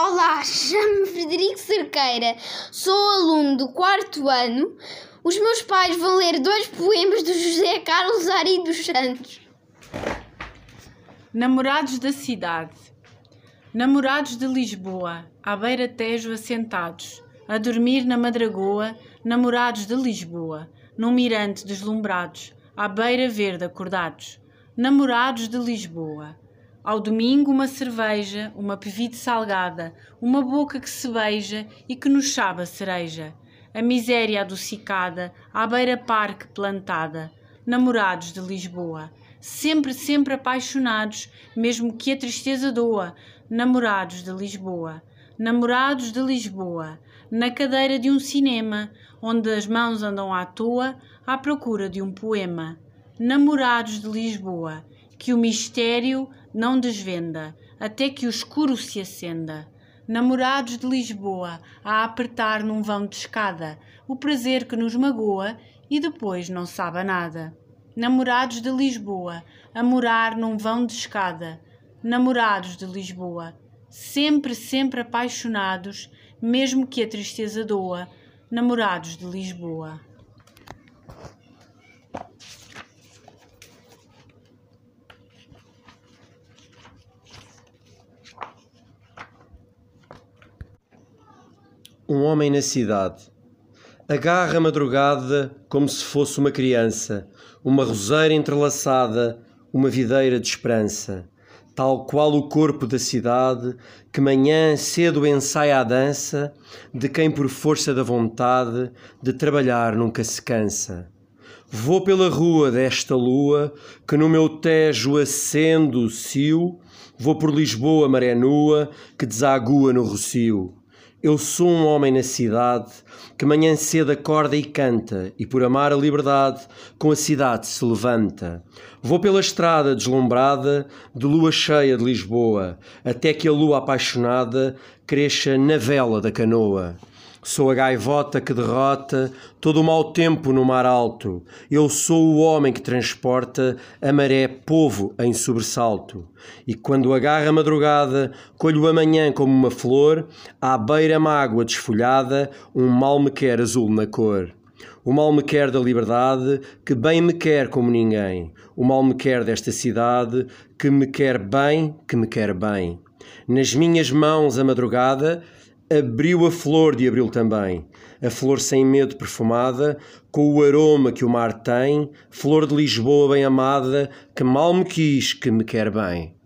Olá, chamo-me Frederico Cerqueira, sou aluno do quarto ano. Os meus pais vão ler dois poemas do José Carlos Ari dos Santos. Namorados da cidade. Namorados de Lisboa, à beira Tejo assentados, a dormir na madragoa, namorados de Lisboa, num mirante deslumbrados, à beira verde acordados, namorados de Lisboa. Ao domingo, uma cerveja, uma pevite salgada, uma boca que se beija e que nos sabe cereja. A miséria adocicada, à beira-parque plantada. Namorados de Lisboa. Sempre, sempre apaixonados, mesmo que a tristeza doa. Namorados de Lisboa. Namorados de Lisboa. Na cadeira de um cinema, onde as mãos andam à toa, à procura de um poema. Namorados de Lisboa que o mistério não desvenda, até que o escuro se acenda. Namorados de Lisboa, a apertar num vão de escada, o prazer que nos magoa e depois não sabe nada. Namorados de Lisboa, a morar num vão de escada. Namorados de Lisboa, sempre, sempre apaixonados, mesmo que a tristeza doa. Namorados de Lisboa. Um homem na cidade. Agarra a madrugada como se fosse uma criança, uma roseira entrelaçada, uma videira de esperança. Tal qual o corpo da cidade, que manhã cedo ensaia a dança, de quem por força da vontade de trabalhar nunca se cansa. Vou pela rua desta lua, que no meu tejo acendo o cio, vou por Lisboa maré nua, que desagua no rocio. Eu sou um homem na cidade que manhã cedo acorda e canta, e por amar a liberdade com a cidade se levanta. Vou pela estrada deslumbrada de lua cheia de Lisboa, até que a lua apaixonada cresça na vela da canoa. Sou a gaivota que derrota todo o mau tempo no mar alto. Eu sou o homem que transporta a maré povo em sobressalto. E quando agarra a madrugada, colho amanhã como uma flor, à beira mágoa desfolhada, um mal me quer azul na cor. O mal me quer da liberdade, que bem me quer como ninguém. O mal me quer desta cidade, que me quer bem, que me quer bem. Nas minhas mãos a madrugada, abriu a flor de abril também, a flor sem medo perfumada, com o aroma que o mar tem, flor de Lisboa bem amada, que mal me quis, que me quer bem.